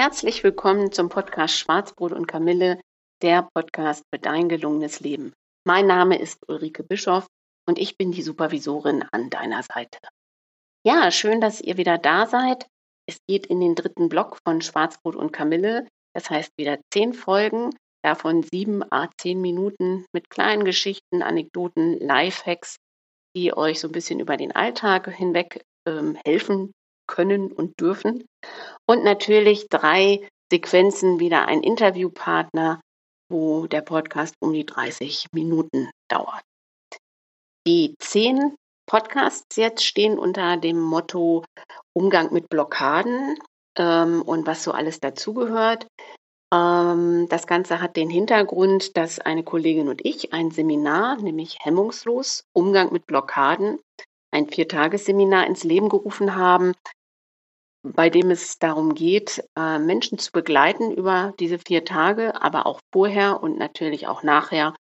Herzlich willkommen zum Podcast Schwarzbrot und Kamille, der Podcast für dein gelungenes Leben. Mein Name ist Ulrike Bischoff und ich bin die Supervisorin an deiner Seite. Ja, schön, dass ihr wieder da seid. Es geht in den dritten Block von Schwarzbrot und Kamille. Das heißt wieder zehn Folgen, davon sieben a zehn Minuten mit kleinen Geschichten, Anekdoten, Lifehacks, die euch so ein bisschen über den Alltag hinweg ähm, helfen können und dürfen. Und natürlich drei Sequenzen wieder ein Interviewpartner, wo der Podcast um die 30 Minuten dauert. Die zehn Podcasts jetzt stehen unter dem Motto Umgang mit Blockaden ähm, und was so alles dazugehört. Ähm, das Ganze hat den Hintergrund, dass eine Kollegin und ich ein Seminar, nämlich Hemmungslos Umgang mit Blockaden, ein Viertagesseminar ins Leben gerufen haben, bei dem es darum geht, äh, Menschen zu begleiten über diese vier Tage, aber auch vorher und natürlich auch nachher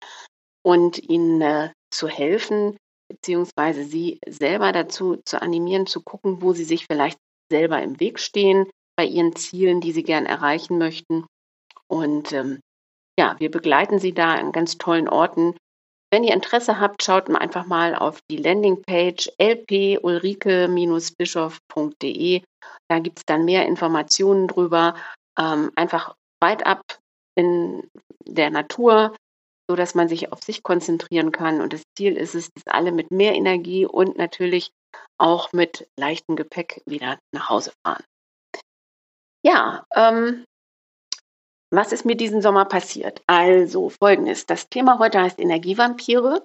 und ihnen äh, zu helfen, beziehungsweise sie selber dazu zu animieren, zu gucken, wo sie sich vielleicht selber im Weg stehen bei ihren Zielen, die sie gern erreichen möchten. Und ähm, ja, wir begleiten sie da an ganz tollen Orten, wenn ihr Interesse habt, schaut einfach mal auf die Landingpage lpulrike-bischof.de. Da gibt es dann mehr Informationen drüber. Ähm, einfach weit ab in der Natur, so dass man sich auf sich konzentrieren kann. Und das Ziel ist es, dass alle mit mehr Energie und natürlich auch mit leichtem Gepäck wieder nach Hause fahren. Ja, ähm, was ist mir diesen Sommer passiert? Also folgendes. Das Thema heute heißt Energievampire.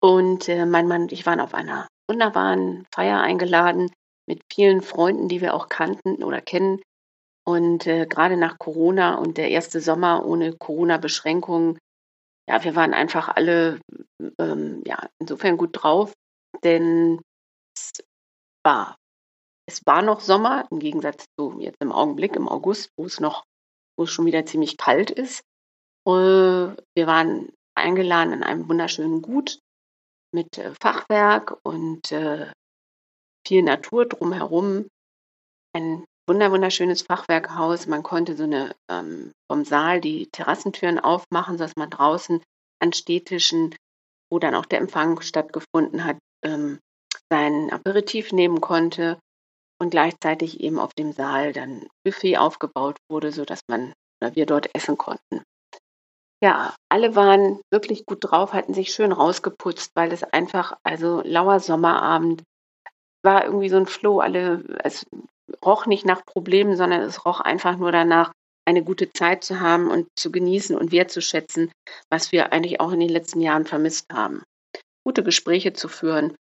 Und äh, mein Mann und ich waren auf einer wunderbaren Feier eingeladen mit vielen Freunden, die wir auch kannten oder kennen. Und äh, gerade nach Corona und der erste Sommer ohne Corona-Beschränkungen, ja, wir waren einfach alle ähm, ja, insofern gut drauf, denn es war, es war noch Sommer, im Gegensatz zu jetzt im Augenblick, im August, wo es noch wo es schon wieder ziemlich kalt ist. Äh, wir waren eingeladen in einem wunderschönen Gut mit äh, Fachwerk und äh, viel Natur drumherum. Ein wunderschönes Fachwerkhaus. Man konnte so eine ähm, vom Saal die Terrassentüren aufmachen, sodass man draußen an Städtischen, wo dann auch der Empfang stattgefunden hat, ähm, sein Aperitif nehmen konnte und gleichzeitig eben auf dem Saal dann Buffet aufgebaut wurde, sodass man oder wir dort essen konnten. Ja, alle waren wirklich gut drauf, hatten sich schön rausgeputzt, weil es einfach, also lauer Sommerabend, war irgendwie so ein Flow, alle, es roch nicht nach Problemen, sondern es roch einfach nur danach, eine gute Zeit zu haben und zu genießen und wertzuschätzen, was wir eigentlich auch in den letzten Jahren vermisst haben. Gute Gespräche zu führen,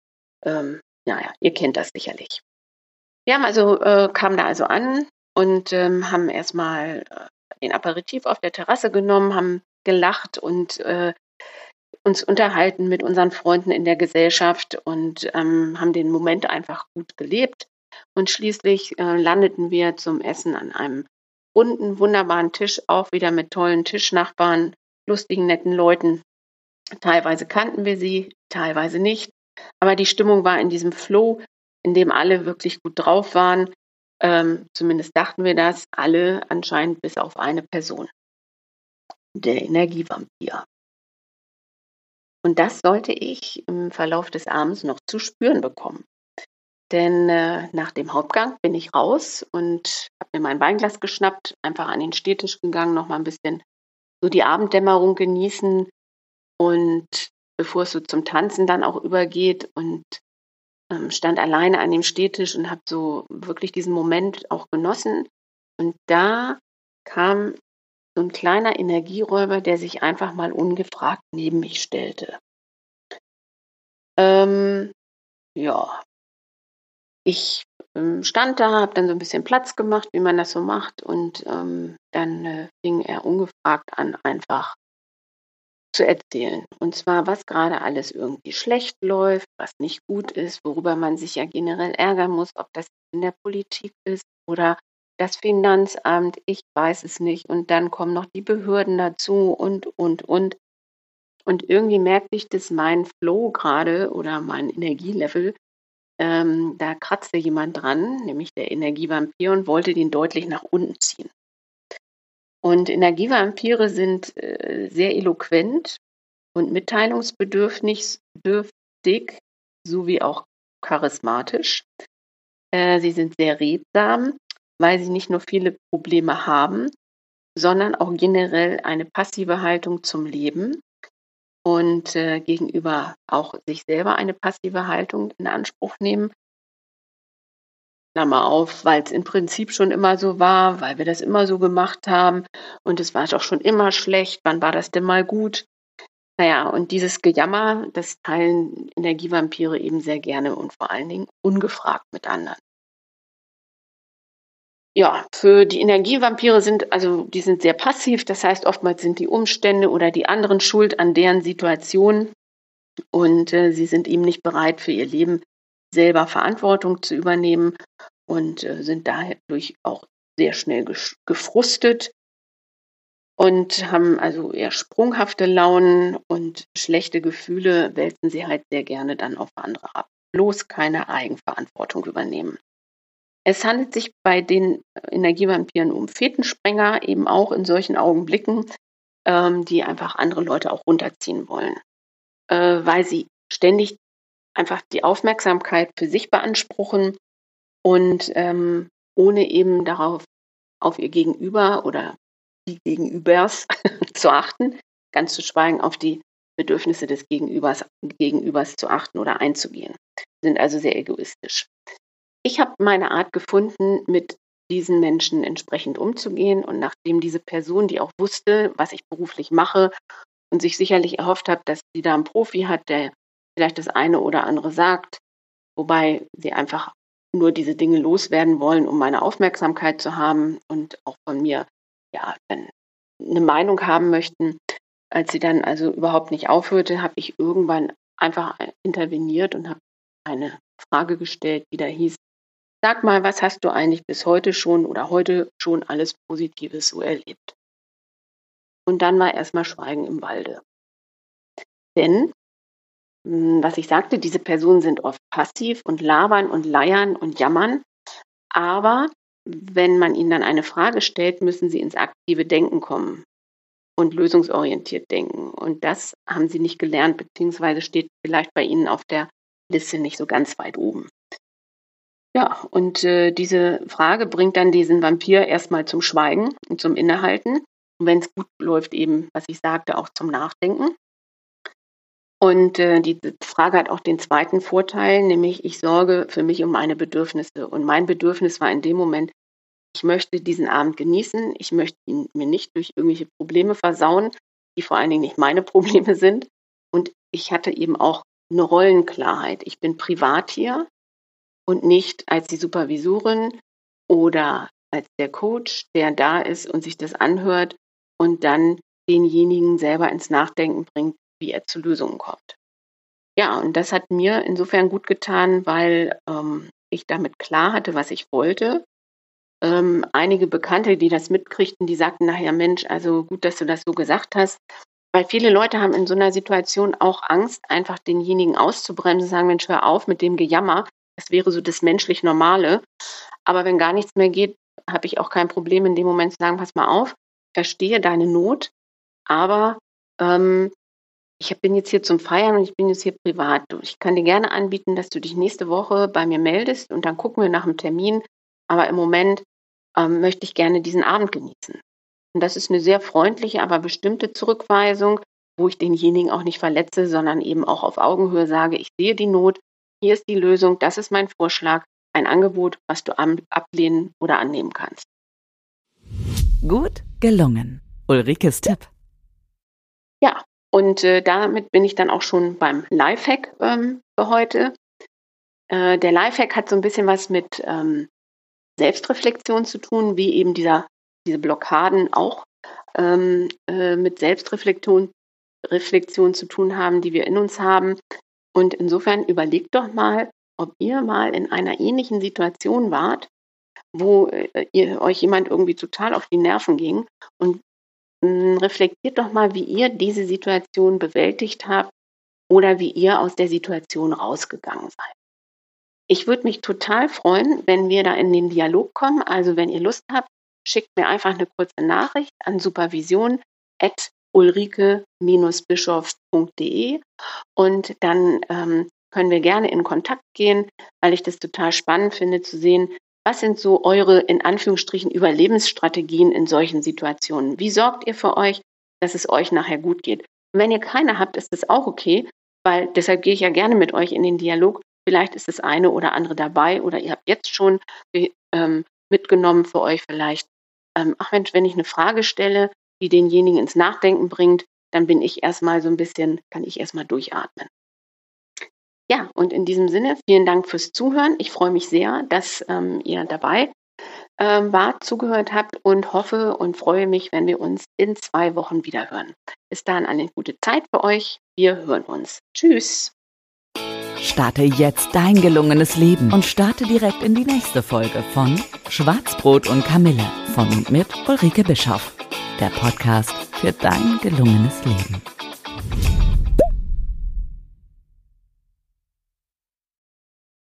ähm, naja, ihr kennt das sicherlich. Wir haben also, äh, kamen da also an und ähm, haben erstmal äh, den Aperitif auf der Terrasse genommen, haben gelacht und äh, uns unterhalten mit unseren Freunden in der Gesellschaft und ähm, haben den Moment einfach gut gelebt. Und schließlich äh, landeten wir zum Essen an einem runden, wunderbaren Tisch, auch wieder mit tollen Tischnachbarn, lustigen, netten Leuten. Teilweise kannten wir sie, teilweise nicht. Aber die Stimmung war in diesem Flow, in dem alle wirklich gut drauf waren. Ähm, zumindest dachten wir das, alle anscheinend bis auf eine Person. Der Energievampir. Und das sollte ich im Verlauf des Abends noch zu spüren bekommen. Denn äh, nach dem Hauptgang bin ich raus und habe mir mein Weinglas geschnappt, einfach an den Stehtisch gegangen, noch mal ein bisschen so die Abenddämmerung genießen und bevor es so zum Tanzen dann auch übergeht und stand alleine an dem Stehtisch und habe so wirklich diesen Moment auch genossen. Und da kam so ein kleiner Energieräuber, der sich einfach mal ungefragt neben mich stellte. Ähm, ja, ich ähm, stand da, habe dann so ein bisschen Platz gemacht, wie man das so macht. Und ähm, dann äh, fing er ungefragt an, einfach zu erzählen. Und zwar, was gerade alles irgendwie schlecht läuft, was nicht gut ist, worüber man sich ja generell ärgern muss, ob das in der Politik ist oder das Finanzamt, ich weiß es nicht. Und dann kommen noch die Behörden dazu und, und, und. Und irgendwie merkte ich, dass mein Flow gerade oder mein Energielevel, ähm, da kratzte jemand dran, nämlich der Energievampir, und wollte den deutlich nach unten ziehen. Und Energievampire sind äh, sehr eloquent und mitteilungsbedürftig sowie auch charismatisch. Äh, sie sind sehr redsam, weil sie nicht nur viele Probleme haben, sondern auch generell eine passive Haltung zum Leben und äh, gegenüber auch sich selber eine passive Haltung in Anspruch nehmen. Klammer auf, weil es im Prinzip schon immer so war, weil wir das immer so gemacht haben. Und es war doch schon immer schlecht, wann war das denn mal gut? Naja, und dieses Gejammer, das teilen Energievampire eben sehr gerne und vor allen Dingen ungefragt mit anderen. Ja, für die Energievampire sind, also die sind sehr passiv, das heißt oftmals sind die Umstände oder die anderen schuld an deren Situation. Und äh, sie sind eben nicht bereit für ihr Leben selber Verantwortung zu übernehmen und äh, sind dadurch auch sehr schnell gefrustet und haben also eher sprunghafte Launen und schlechte Gefühle wälzen sie halt sehr gerne dann auf andere ab. Bloß keine Eigenverantwortung übernehmen. Es handelt sich bei den Energievampiren um Fetensprenger, eben auch in solchen Augenblicken, ähm, die einfach andere Leute auch runterziehen wollen, äh, weil sie ständig einfach die Aufmerksamkeit für sich beanspruchen und ähm, ohne eben darauf auf ihr Gegenüber oder die Gegenübers zu achten, ganz zu schweigen auf die Bedürfnisse des Gegenübers, Gegenübers zu achten oder einzugehen. Sind also sehr egoistisch. Ich habe meine Art gefunden, mit diesen Menschen entsprechend umzugehen. Und nachdem diese Person, die auch wusste, was ich beruflich mache und sich sicherlich erhofft hat, dass sie da einen Profi hat, der vielleicht das eine oder andere sagt, wobei sie einfach nur diese Dinge loswerden wollen, um meine Aufmerksamkeit zu haben und auch von mir ja eine Meinung haben möchten. Als sie dann also überhaupt nicht aufhörte, habe ich irgendwann einfach interveniert und habe eine Frage gestellt, die da hieß, sag mal, was hast du eigentlich bis heute schon oder heute schon alles Positives so erlebt? Und dann war erstmal Schweigen im Walde. Denn was ich sagte, diese Personen sind oft passiv und labern und leiern und jammern. Aber wenn man ihnen dann eine Frage stellt, müssen sie ins aktive Denken kommen und lösungsorientiert denken. Und das haben sie nicht gelernt, beziehungsweise steht vielleicht bei ihnen auf der Liste nicht so ganz weit oben. Ja, und äh, diese Frage bringt dann diesen Vampir erstmal zum Schweigen und zum Innehalten. Und wenn es gut läuft, eben, was ich sagte, auch zum Nachdenken. Und äh, die Frage hat auch den zweiten Vorteil, nämlich ich sorge für mich um meine Bedürfnisse. Und mein Bedürfnis war in dem Moment, ich möchte diesen Abend genießen, ich möchte ihn mir nicht durch irgendwelche Probleme versauen, die vor allen Dingen nicht meine Probleme sind. Und ich hatte eben auch eine Rollenklarheit. Ich bin privat hier und nicht als die Supervisorin oder als der Coach, der da ist und sich das anhört und dann denjenigen selber ins Nachdenken bringt, wie er zu Lösungen kommt. Ja, und das hat mir insofern gut getan, weil ähm, ich damit klar hatte, was ich wollte. Ähm, einige Bekannte, die das mitkriegten, die sagten nachher, Mensch, also gut, dass du das so gesagt hast. Weil viele Leute haben in so einer Situation auch Angst, einfach denjenigen auszubremsen, sagen, Mensch, hör auf mit dem Gejammer. Das wäre so das menschlich Normale. Aber wenn gar nichts mehr geht, habe ich auch kein Problem in dem Moment zu sagen, pass mal auf, verstehe deine Not, aber ähm, ich bin jetzt hier zum Feiern und ich bin jetzt hier privat. Ich kann dir gerne anbieten, dass du dich nächste Woche bei mir meldest und dann gucken wir nach dem Termin. Aber im Moment ähm, möchte ich gerne diesen Abend genießen. Und das ist eine sehr freundliche, aber bestimmte Zurückweisung, wo ich denjenigen auch nicht verletze, sondern eben auch auf Augenhöhe sage, ich sehe die Not, hier ist die Lösung, das ist mein Vorschlag, ein Angebot, was du ablehnen oder annehmen kannst. Gut gelungen. Ulrikes Tipp. Ja, und äh, damit bin ich dann auch schon beim Lifehack ähm, für heute. Äh, der Lifehack hat so ein bisschen was mit ähm, Selbstreflexion zu tun, wie eben dieser, diese Blockaden auch ähm, äh, mit Selbstreflexion Reflexion zu tun haben, die wir in uns haben. Und insofern überlegt doch mal, ob ihr mal in einer ähnlichen Situation wart, wo äh, ihr, euch jemand irgendwie total auf die Nerven ging und reflektiert doch mal, wie ihr diese Situation bewältigt habt oder wie ihr aus der Situation rausgegangen seid. Ich würde mich total freuen, wenn wir da in den Dialog kommen. Also wenn ihr Lust habt, schickt mir einfach eine kurze Nachricht an supervision.ulrike-bischofs.de und dann ähm, können wir gerne in Kontakt gehen, weil ich das total spannend finde zu sehen, was sind so eure in Anführungsstrichen Überlebensstrategien in solchen Situationen? Wie sorgt ihr für euch, dass es euch nachher gut geht? Und wenn ihr keine habt, ist das auch okay, weil deshalb gehe ich ja gerne mit euch in den Dialog. Vielleicht ist das eine oder andere dabei oder ihr habt jetzt schon ähm, mitgenommen für euch vielleicht. Ähm, ach Mensch, wenn ich eine Frage stelle, die denjenigen ins Nachdenken bringt, dann bin ich erstmal so ein bisschen, kann ich erstmal durchatmen. Ja, und in diesem Sinne, vielen Dank fürs Zuhören. Ich freue mich sehr, dass ähm, ihr dabei ähm, wart, zugehört habt und hoffe und freue mich, wenn wir uns in zwei Wochen wieder hören. Bis dahin eine gute Zeit für euch. Wir hören uns. Tschüss. Starte jetzt dein gelungenes Leben und starte direkt in die nächste Folge von Schwarzbrot und Kamille von und mit Ulrike Bischoff. Der Podcast für dein gelungenes Leben.